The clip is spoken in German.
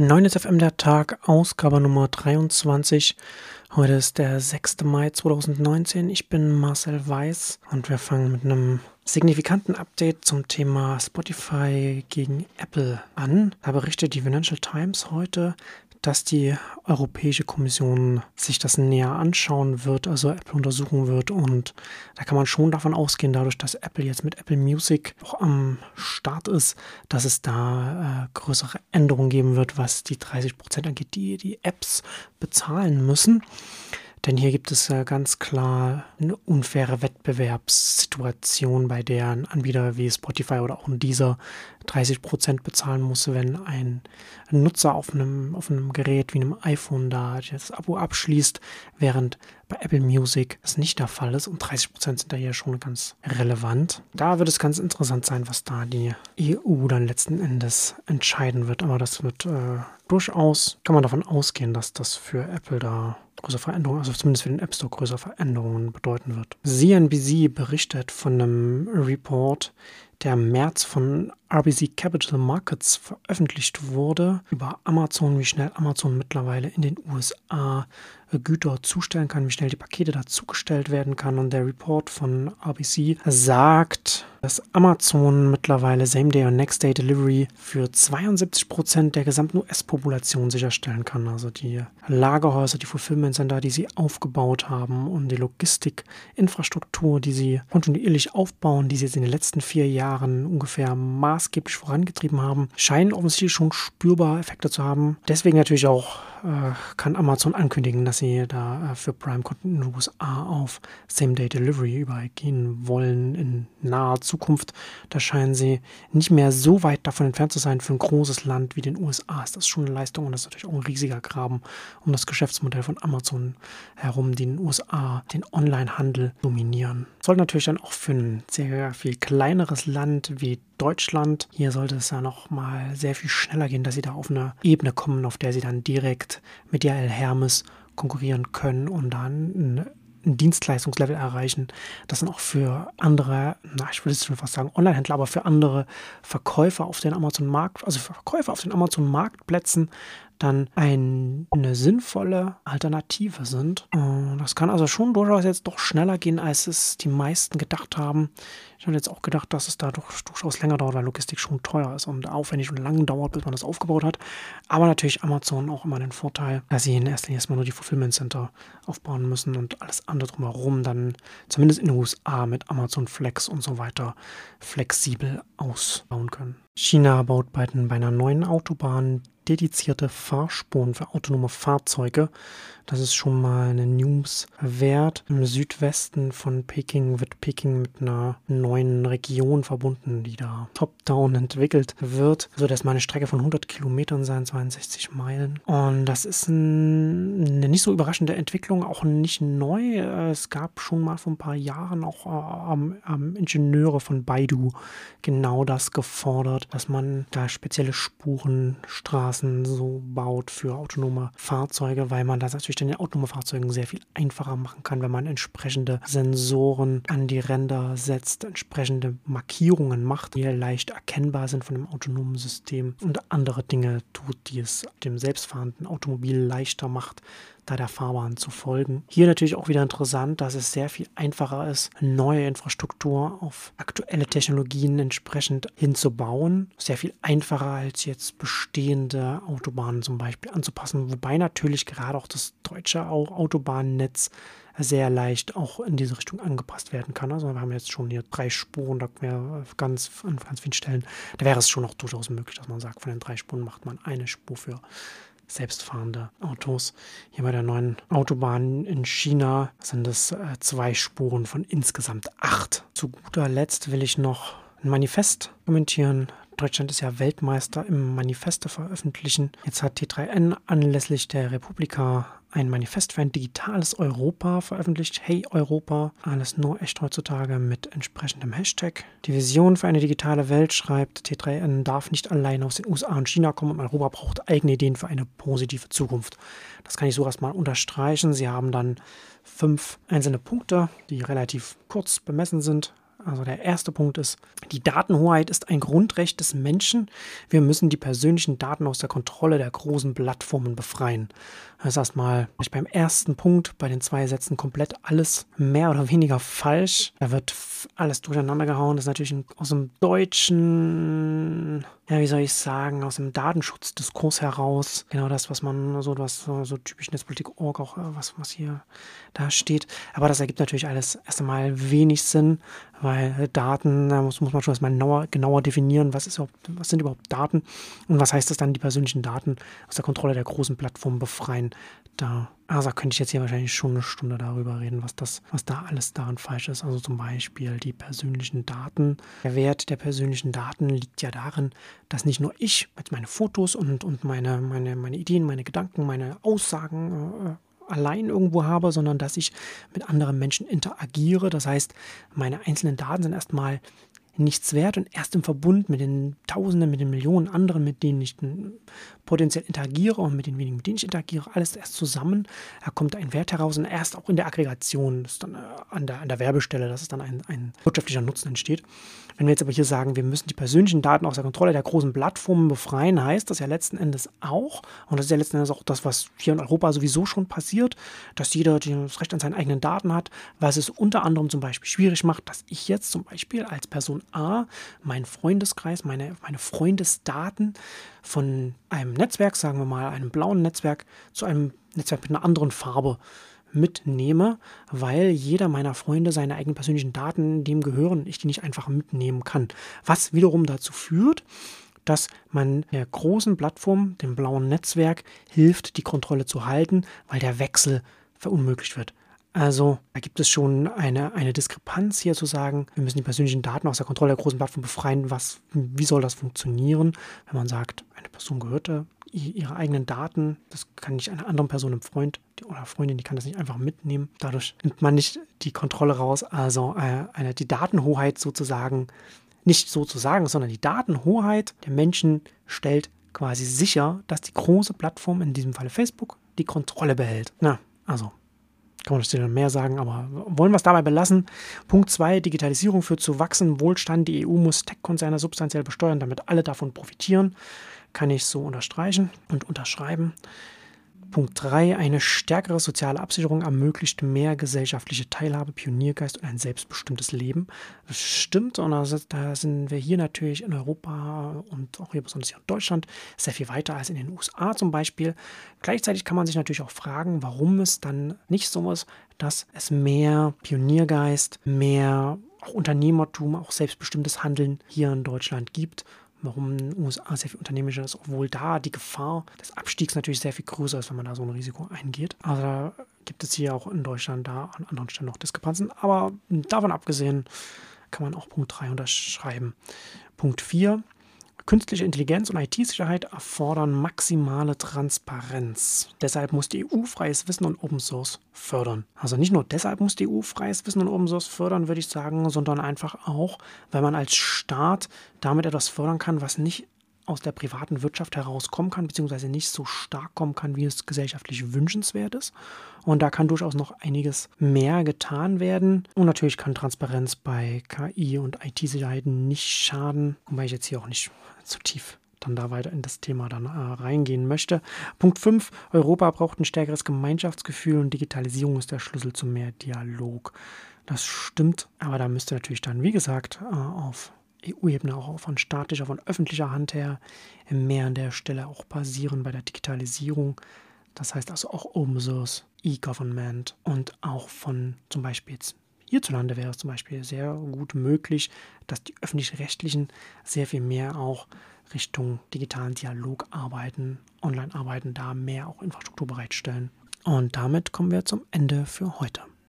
9 FM der Tag, Ausgabe Nummer 23. Heute ist der 6. Mai 2019. Ich bin Marcel Weiß und wir fangen mit einem signifikanten Update zum Thema Spotify gegen Apple an. Da berichtet die Financial Times heute, dass die Europäische Kommission sich das näher anschauen wird, also Apple untersuchen wird. Und da kann man schon davon ausgehen, dadurch, dass Apple jetzt mit Apple Music auch am Start ist, dass es da äh, größere Änderungen geben wird, was die 30 Prozent angeht, die die Apps bezahlen müssen. Denn hier gibt es äh, ganz klar eine unfaire Wettbewerbssituation, bei der ein Anbieter wie Spotify oder auch dieser 30 Prozent bezahlen muss, wenn ein Nutzer auf einem, auf einem Gerät wie einem iPhone da das Abo abschließt, während bei Apple Music das nicht der Fall ist und 30 Prozent sind da hier schon ganz relevant. Da wird es ganz interessant sein, was da die EU dann letzten Endes entscheiden wird. Aber das wird äh, durchaus, kann man davon ausgehen, dass das für Apple da größere Veränderungen, also zumindest für den App Store größere Veränderungen bedeuten wird. CNBC berichtet von einem Report, der im März von RBC Capital Markets veröffentlicht wurde, über Amazon, wie schnell Amazon mittlerweile in den USA Güter zustellen kann, wie schnell die Pakete dazugestellt werden kann. Und der Report von RBC sagt, dass Amazon mittlerweile Same-Day und Next-Day Delivery für 72 Prozent der gesamten US-Population sicherstellen kann. Also die Lagerhäuser, die Fulfillment Center, die sie aufgebaut haben und die Logistikinfrastruktur, die sie kontinuierlich aufbauen, die sie jetzt in den letzten vier Jahren ungefähr maßgeblich vorangetrieben haben, scheinen offensichtlich schon spürbar Effekte zu haben. Deswegen natürlich auch kann Amazon ankündigen, dass sie da äh, für Prime-Konten in den USA auf Same-Day-Delivery übergehen wollen in naher Zukunft. Da scheinen sie nicht mehr so weit davon entfernt zu sein. Für ein großes Land wie den USA ist das schon eine Leistung und das ist natürlich auch ein riesiger Graben um das Geschäftsmodell von Amazon herum, die in den USA den Online-Handel dominieren. Soll natürlich dann auch für ein sehr viel kleineres Land wie Deutschland. Hier sollte es ja noch mal sehr viel schneller gehen, dass sie da auf eine Ebene kommen, auf der sie dann direkt mit DHL Hermes konkurrieren können und dann ein, Dienstleistungslevel erreichen, das dann auch für andere, na, ich würde es schon fast sagen, Online-Händler, aber für andere Verkäufer auf den Amazon-Markt, also für Verkäufer auf den Amazon-Marktplätzen dann eine sinnvolle Alternative sind. Äh, das kann also schon durchaus jetzt doch schneller gehen, als es die meisten gedacht haben. Ich habe jetzt auch gedacht, dass es da durchaus länger dauert, weil Logistik schon teuer ist und aufwendig und lang dauert, bis man das aufgebaut hat. Aber natürlich Amazon auch immer den Vorteil, dass sie in erster Linie erstmal nur die Fulfillment Center aufbauen müssen und alles andere drumherum dann zumindest in den USA mit Amazon Flex und so weiter flexibel ausbauen können. China baut bei, bei einer neuen Autobahn dedizierte Fahrspuren für autonome Fahrzeuge. Das ist schon mal eine News wert. Im Südwesten von Peking wird Peking mit einer neuen Region verbunden, die da top-down entwickelt wird. So dass mal eine Strecke von 100 Kilometern sein, 62 Meilen. Und das ist ein, eine nicht so überraschende Entwicklung, auch nicht neu. Es gab schon mal vor ein paar Jahren auch ähm, ähm, Ingenieure von Baidu genau das gefordert, dass man da spezielle Spurenstraßen so baut für autonome Fahrzeuge, weil man das natürlich natürlich dann den autonomen Fahrzeugen sehr viel einfacher machen kann, wenn man entsprechende Sensoren an die Ränder setzt, entsprechende Markierungen macht, die leicht erkennbar sind von dem autonomen System und andere Dinge tut, die es dem selbstfahrenden Automobil leichter macht, da der Fahrbahn zu folgen. Hier natürlich auch wieder interessant, dass es sehr viel einfacher ist, neue Infrastruktur auf aktuelle Technologien entsprechend hinzubauen. Sehr viel einfacher als jetzt bestehende Autobahnen zum Beispiel anzupassen. Wobei natürlich gerade auch das deutsche Autobahnnetz sehr leicht auch in diese Richtung angepasst werden kann. Also wir haben jetzt schon hier drei Spuren, da wäre ganz an ganz vielen Stellen, da wäre es schon auch durchaus möglich, dass man sagt, von den drei Spuren macht man eine Spur für selbstfahrende Autos. Hier bei der neuen Autobahn in China sind es äh, zwei Spuren von insgesamt acht. Zu guter Letzt will ich noch ein Manifest kommentieren. Deutschland ist ja Weltmeister im Manifeste veröffentlichen. Jetzt hat T3N anlässlich der Republika ein Manifest für ein digitales Europa veröffentlicht. Hey Europa, alles nur echt heutzutage mit entsprechendem Hashtag. Die Vision für eine digitale Welt schreibt, T3N darf nicht allein aus den USA und China kommen und Europa braucht eigene Ideen für eine positive Zukunft. Das kann ich so erstmal unterstreichen. Sie haben dann fünf einzelne Punkte, die relativ kurz bemessen sind, Also der erste Punkt ist, die Datenhoheit ist ein Grundrecht des Menschen. Wir müssen die persönlichen Daten aus der Kontrolle der großen Plattformen befreien. Das ist erstmal beim ersten Punkt, bei den zwei Sätzen komplett alles mehr oder weniger falsch. Da wird alles durcheinander gehauen. Das ist natürlich aus dem deutschen, ja, wie soll ich sagen, aus dem Datenschutzdiskurs heraus. Genau das, was man so, was so, typisch Netzpolitik.org auch, äh, was, was hier da steht. Aber das ergibt natürlich alles erst einmal wenig Sinn, weil Daten, da muss, muss man schon erstmal genauer, genauer definieren, was, ist was sind überhaupt Daten und was heißt das dann, die persönlichen Daten aus der Kontrolle der großen Plattformen befreien. Da also könnte ich jetzt hier wahrscheinlich schon eine Stunde darüber reden, was das, was da alles daran falsch ist. Also zum Beispiel die persönlichen Daten. Der Wert der persönlichen Daten liegt ja darin, dass nicht nur ich meine Fotos und, und meine, meine, meine Ideen, meine Gedanken, meine Aussagen äh, allein irgendwo habe, sondern dass ich mit anderen Menschen interagiere. Das heißt, meine einzelnen Daten sind erstmal nichts wert und erst im Verbund mit den Tausenden, mit den Millionen anderen, mit denen ich potenziell interagiere und mit den wenigen, mit denen ich interagiere, alles erst zusammen, da kommt ein Wert heraus und erst auch in der Aggregation, das ist dann äh, an der, an der Werbestelle, dass es dann ein, ein wirtschaftlicher Nutzen entsteht. Wenn wir jetzt aber hier sagen, wir müssen die persönlichen Daten aus der Kontrolle der großen Plattformen befreien, heißt das ja letzten Endes auch, und das ist ja letzten Endes auch das, was hier in Europa sowieso schon passiert, dass jeder das Recht an seinen eigenen Daten hat, was es unter anderem zum Beispiel schwierig macht, dass ich jetzt zum Beispiel als Person A meinen Freundeskreis, meine, meine Freundesdaten von einem Netzwerk, sagen wir mal einem blauen Netzwerk, zu einem Netzwerk mit einer anderen Farbe mitnehme, weil jeder meiner Freunde seine eigenen persönlichen Daten dem gehören ich die nicht einfach mitnehmen kann. Was wiederum dazu führt, dass man der großen Plattform, dem blauen Netzwerk, hilft, die Kontrolle zu halten, weil der Wechsel verunmöglicht wird. Also da gibt es schon eine, eine Diskrepanz hier zu sagen, wir müssen die persönlichen Daten aus der Kontrolle der großen Plattform befreien. Was, wie soll das funktionieren, wenn man sagt, eine Person gehörte ihre eigenen Daten, das kann nicht einer anderen Person, einem Freund oder Freundin, die kann das nicht einfach mitnehmen. Dadurch nimmt man nicht die Kontrolle raus. Also äh, eine, die Datenhoheit sozusagen, nicht sozusagen, sondern die Datenhoheit der Menschen stellt quasi sicher, dass die große Plattform, in diesem Falle Facebook, die Kontrolle behält. Na, also kann man natürlich mehr sagen, aber wollen wir es dabei belassen. Punkt 2, Digitalisierung führt zu wachsendem Wohlstand. Die EU muss Tech-Konzerne substanziell besteuern, damit alle davon profitieren. Kann ich so unterstreichen und unterschreiben. Punkt 3. Eine stärkere soziale Absicherung ermöglicht mehr gesellschaftliche Teilhabe, Pioniergeist und ein selbstbestimmtes Leben. Das stimmt und da sind wir hier natürlich in Europa und auch hier besonders hier in Deutschland sehr viel weiter als in den USA zum Beispiel. Gleichzeitig kann man sich natürlich auch fragen, warum es dann nicht so ist, dass es mehr Pioniergeist, mehr auch Unternehmertum, auch selbstbestimmtes Handeln hier in Deutschland gibt warum in den USA sehr viel unternehmerischer ist, obwohl da die Gefahr des Abstiegs natürlich sehr viel größer ist, wenn man da so ein Risiko eingeht. Also gibt es hier auch in Deutschland da an anderen Stellen noch Diskrepanzen. Aber davon abgesehen kann man auch Punkt 3 unterschreiben. Punkt 4. Künstliche Intelligenz und IT-Sicherheit erfordern maximale Transparenz. Deshalb muss die EU freies Wissen und Open Source fördern. Also nicht nur deshalb muss die EU freies Wissen und Open Source fördern, würde ich sagen, sondern einfach auch, weil man als Staat damit etwas fördern kann, was nicht aus der privaten Wirtschaft herauskommen kann, beziehungsweise nicht so stark kommen kann, wie es gesellschaftlich wünschenswert ist. Und da kann durchaus noch einiges mehr getan werden. Und natürlich kann Transparenz bei KI und IT-Sicherheit nicht schaden, wobei ich jetzt hier auch nicht zu tief dann da weiter in das Thema dann äh, reingehen möchte. Punkt 5. Europa braucht ein stärkeres Gemeinschaftsgefühl und Digitalisierung ist der Schlüssel zu mehr Dialog. Das stimmt, aber da müsste natürlich dann, wie gesagt, äh, auf EU-Ebene auch von staatlicher, von öffentlicher Hand her mehr an der Stelle auch passieren bei der Digitalisierung. Das heißt also auch Open Source, E-Government und auch von zum Beispiel jetzt hierzulande wäre es zum Beispiel sehr gut möglich, dass die öffentlich-rechtlichen sehr viel mehr auch Richtung digitalen Dialog arbeiten, online arbeiten, da mehr auch Infrastruktur bereitstellen. Und damit kommen wir zum Ende für heute.